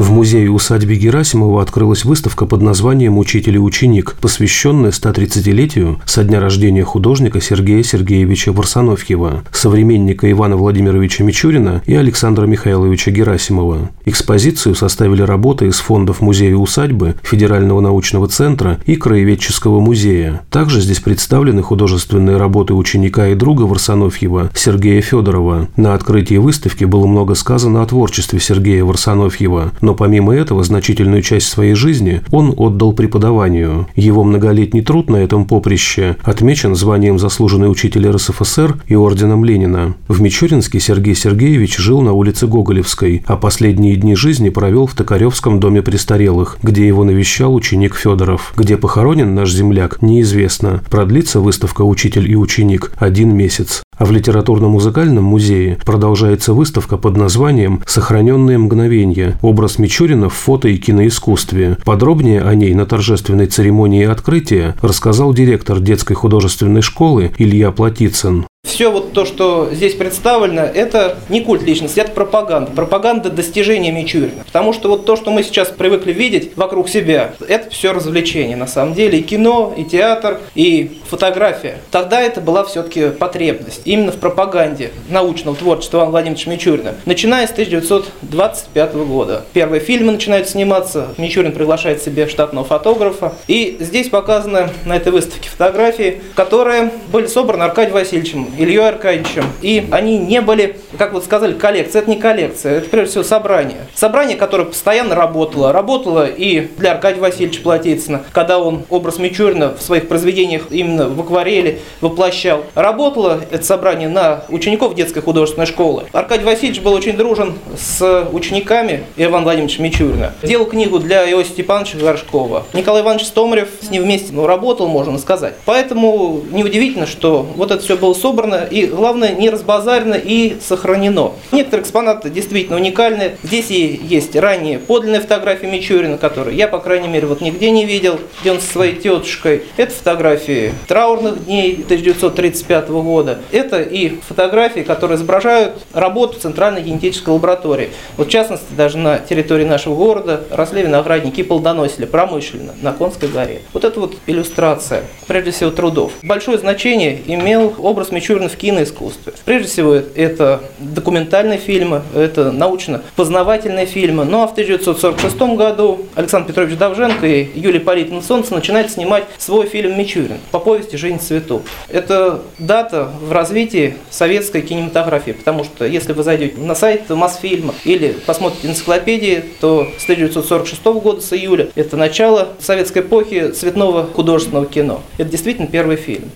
В музее-усадьбе Герасимова открылась выставка под названием «Учитель и ученик», посвященная 130-летию со дня рождения художника Сергея Сергеевича Варсонофьева, современника Ивана Владимировича Мичурина и Александра Михайловича Герасимова. Экспозицию составили работы из фондов музея-усадьбы, Федерального научного центра и Краеведческого музея. Также здесь представлены художественные работы ученика и друга Варсонофьева Сергея Федорова. На открытии выставки было много сказано о творчестве Сергея Варсонофьева, но помимо этого значительную часть своей жизни он отдал преподаванию. Его многолетний труд на этом поприще отмечен званием заслуженный учитель РСФСР и орденом Ленина. В Мичуринске Сергей Сергеевич жил на улице Гоголевской, а последние дни жизни провел в Токаревском доме престарелых, где его навещал ученик Федоров. Где похоронен наш земляк, неизвестно. Продлится выставка «Учитель и ученик» один месяц. А в литературно-музыкальном музее продолжается выставка под названием «Сохраненные мгновения. Образ Мичурина в фото- и киноискусстве». Подробнее о ней на торжественной церемонии открытия рассказал директор детской художественной школы Илья Платицын. Все вот то, что здесь представлено, это не культ личности, это пропаганда. Пропаганда достижения Мичурина. Потому что вот то, что мы сейчас привыкли видеть вокруг себя, это все развлечение. На самом деле и кино, и театр, и фотография. Тогда это была все-таки потребность. Именно в пропаганде научного творчества Ивана Владимировича Мичурина. Начиная с 1925 года. Первые фильмы начинают сниматься. Мичурин приглашает себе штатного фотографа. И здесь показаны на этой выставке фотографии, которые были собраны Аркадием Васильевичем Ильей Аркадьевичем. И они не были, как вот сказали, коллекция. Это не коллекция, это прежде всего собрание. Собрание, которое постоянно работало. Работало и для Аркадия Васильевича Платицына, когда он образ Мичурина в своих произведениях именно в акварели воплощал. Работало это собрание на учеников детской художественной школы. Аркадий Васильевич был очень дружен с учениками Ивана Владимировича Мичурина. Делал книгу для Иосифа Степановича Горшкова. Николай Иванович Стомарев с ним вместе ну, работал, можно сказать. Поэтому неудивительно, что вот это все было собрано собрано и, главное, не разбазарено и сохранено. Некоторые экспонаты действительно уникальны. Здесь и есть ранние подлинные фотографии Мичурина, которые я, по крайней мере, вот нигде не видел, где он со своей тетушкой. Это фотографии траурных дней 1935 года. Это и фотографии, которые изображают работу Центральной генетической лаборатории. Вот в частности, даже на территории нашего города росли виноградники и плодоносили промышленно на Конской горе. Вот это вот иллюстрация, прежде всего, трудов. Большое значение имел образ Мичурина Мичурин в киноискусстве. Прежде всего, это документальные фильмы, это научно-познавательные фильмы. Ну а в 1946 году Александр Петрович Давженко и Юлия Политовна Солнце начинают снимать свой фильм «Мичурин» по повести «Жизнь цветов». Это дата в развитии советской кинематографии, потому что если вы зайдете на сайт Мосфильма или посмотрите энциклопедии, то с 1946 года, с июля, это начало советской эпохи цветного художественного кино. Это действительно первый фильм.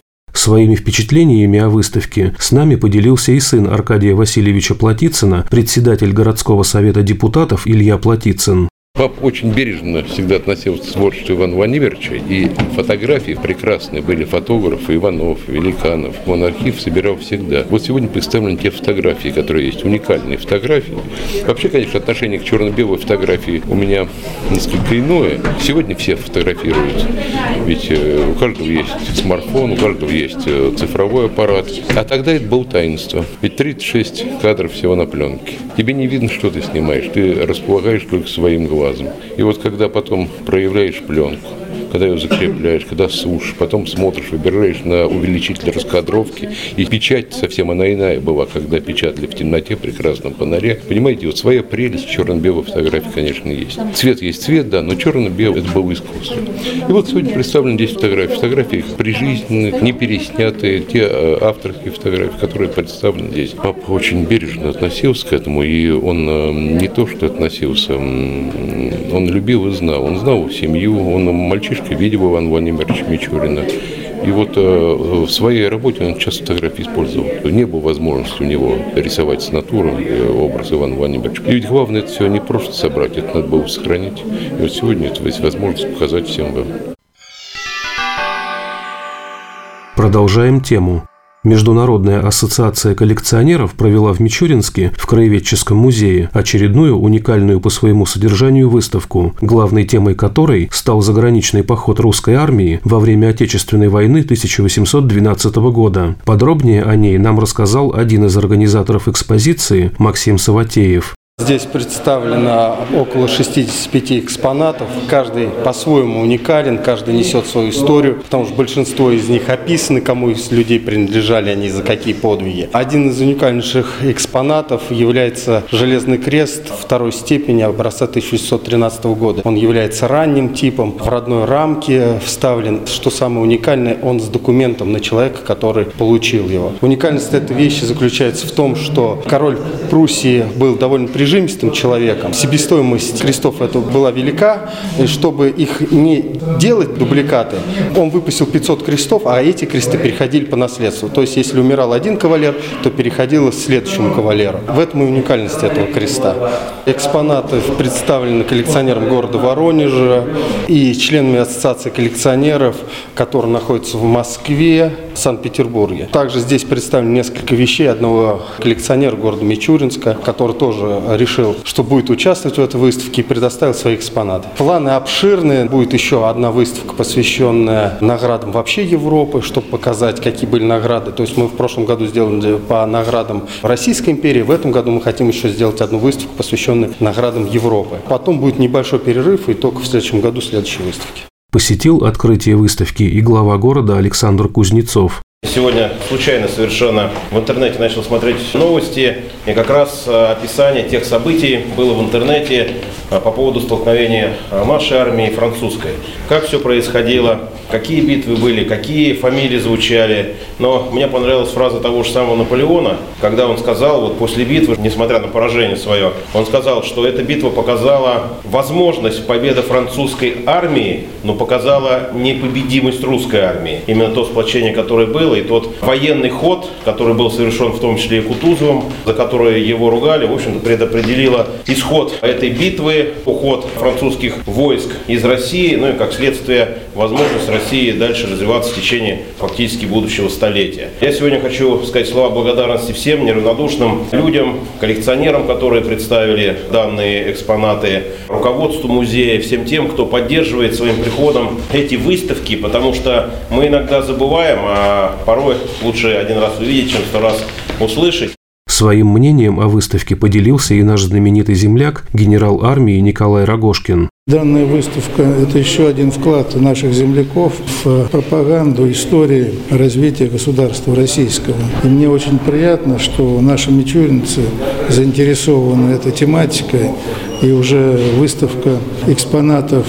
Своими впечатлениями о выставке с нами поделился и сын Аркадия Васильевича Платицына, председатель городского совета депутатов Илья Платицын. Папа очень бережно всегда относился к творчеству Ивана Владимировича, и фотографии прекрасные были фотографы Иванов, Великанов. Он архив собирал всегда. Вот сегодня представлены те фотографии, которые есть, уникальные фотографии. Вообще, конечно, отношение к черно-белой фотографии у меня несколько иное. Сегодня все фотографируют, ведь э, у каждого есть смартфон, у каждого есть э, цифровой аппарат. А тогда это было таинство. Ведь 36 кадров всего на пленке. Тебе не видно, что ты снимаешь, ты располагаешь только своим глазом глазом. И вот когда потом проявляешь пленку, когда ее закрепляешь, когда сушишь, потом смотришь, выбираешь на увеличитель раскадровки. И печать совсем она иная была, когда печатали в темноте, прекрасном фонаре. Понимаете, вот своя прелесть черно-белой фотографии, конечно, есть. Цвет есть цвет, да, но черно-белый – это было искусство. И вот сегодня представлены здесь фотографии. Фотографии прижизненные, не переснятые, те э, авторские фотографии, которые представлены здесь. Папа очень бережно относился к этому, и он э, не то, что относился, он любил и знал. Он знал семью, он мальчишка девушкой видел Ивана Владимировича Мичурина. И вот э, в своей работе он часто фотографии использовал. Не было возможности у него рисовать с натуры э, образ Ивана Владимировича. И ведь главное это все не просто собрать, это надо было сохранить. И вот сегодня это есть возможность показать всем вам. Продолжаем тему. Международная ассоциация коллекционеров провела в Мичуринске в Краеведческом музее очередную уникальную по своему содержанию выставку, главной темой которой стал заграничный поход русской армии во время Отечественной войны 1812 года. Подробнее о ней нам рассказал один из организаторов экспозиции Максим Саватеев. Здесь представлено около 65 экспонатов. Каждый по-своему уникален, каждый несет свою историю, потому что большинство из них описаны, кому из людей принадлежали они, за какие подвиги. Один из уникальнейших экспонатов является Железный крест второй степени образца 1613 года. Он является ранним типом, в родной рамке вставлен. Что самое уникальное, он с документом на человека, который получил его. Уникальность этой вещи заключается в том, что король Пруссии был довольно при прижимистым человеком. Себестоимость крестов это была велика, и чтобы их не делать дубликаты, он выпустил 500 крестов, а эти кресты переходили по наследству. То есть, если умирал один кавалер, то переходило к следующему кавалеру. В этом и уникальность этого креста. Экспонаты представлены коллекционером города Воронежа и членами Ассоциации коллекционеров, которые находятся в Москве, Санкт-Петербурге. Также здесь представлены несколько вещей одного коллекционера города Мичуринска, который тоже решил, что будет участвовать в этой выставке и предоставил свои экспонаты. Планы обширные. Будет еще одна выставка, посвященная наградам вообще Европы, чтобы показать, какие были награды. То есть мы в прошлом году сделали по наградам Российской империи. В этом году мы хотим еще сделать одну выставку, посвященную наградам Европы. Потом будет небольшой перерыв и только в следующем году следующие выставки посетил открытие выставки и глава города Александр Кузнецов. Сегодня случайно совершенно в интернете начал смотреть новости, и как раз э, описание тех событий было в интернете э, по поводу столкновения э, нашей армии и французской. Как все происходило, какие битвы были, какие фамилии звучали. Но мне понравилась фраза того же самого Наполеона, когда он сказал, вот после битвы, несмотря на поражение свое, он сказал, что эта битва показала возможность победы французской армии, но показала непобедимость русской армии. Именно то сплочение, которое было, и тот военный ход, который был совершен в том числе и Кутузовым, за который его ругали, в общем-то, предопределило исход этой битвы, уход французских войск из России, ну и как следствие возможность России дальше развиваться в течение фактически будущего столетия. Я сегодня хочу сказать слова благодарности всем неравнодушным людям, коллекционерам, которые представили данные экспонаты, руководству музея, всем тем, кто поддерживает своим приходом эти выставки, потому что мы иногда забываем о порой лучше один раз увидеть, чем сто раз услышать. Своим мнением о выставке поделился и наш знаменитый земляк, генерал армии Николай Рогошкин. Данная выставка – это еще один вклад наших земляков в пропаганду истории развития государства российского. И мне очень приятно, что наши мичуринцы заинтересованы этой тематикой, и уже выставка экспонатов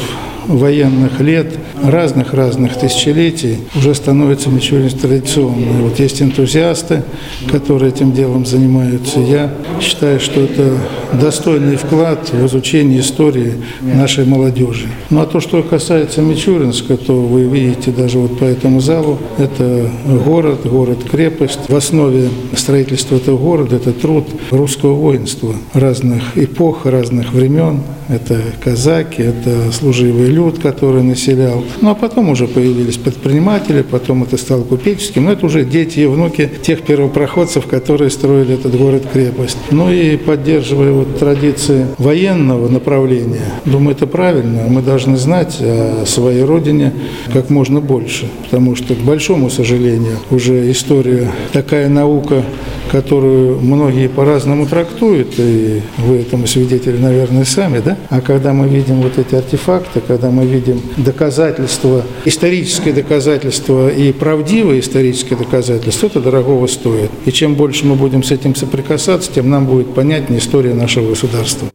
военных лет, разных-разных тысячелетий, уже становится Мичуринск традиционной. Вот есть энтузиасты, которые этим делом занимаются. Я считаю, что это достойный вклад в изучение истории нашей молодежи. Ну а то, что касается Мичуринска, то вы видите даже вот по этому залу, это город, город-крепость. В основе строительства этого города это труд русского воинства разных эпох, разных времен. Это казаки, это служивые люд, который населял. Ну а потом уже появились предприниматели, потом это стало купеческим. Но это уже дети и внуки тех первопроходцев, которые строили этот город-крепость. Ну и поддерживая вот традиции военного направления, думаю, это правильно. Мы должны знать о своей родине как можно больше. Потому что, к большому сожалению, уже история такая наука, которую многие по-разному трактуют, и вы этому свидетели, наверное, сами, А когда мы видим вот эти артефакты, когда мы видим доказательства, историческое доказательство и правдивое историческое доказательство, это дорогого стоит. И чем больше мы будем с этим соприкасаться, тем нам будет понятнее история нашего государства.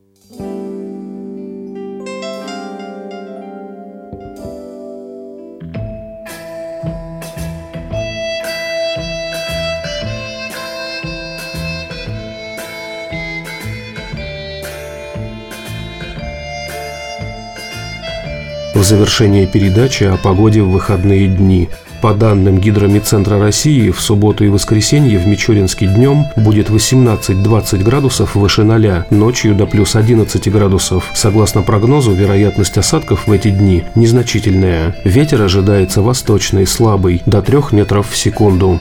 В завершение передачи о погоде в выходные дни. По данным Гидромедцентра России, в субботу и воскресенье в Мичуринске днем будет 18-20 градусов выше 0, ночью до плюс 11 градусов. Согласно прогнозу, вероятность осадков в эти дни незначительная. Ветер ожидается восточный, слабый, до 3 метров в секунду.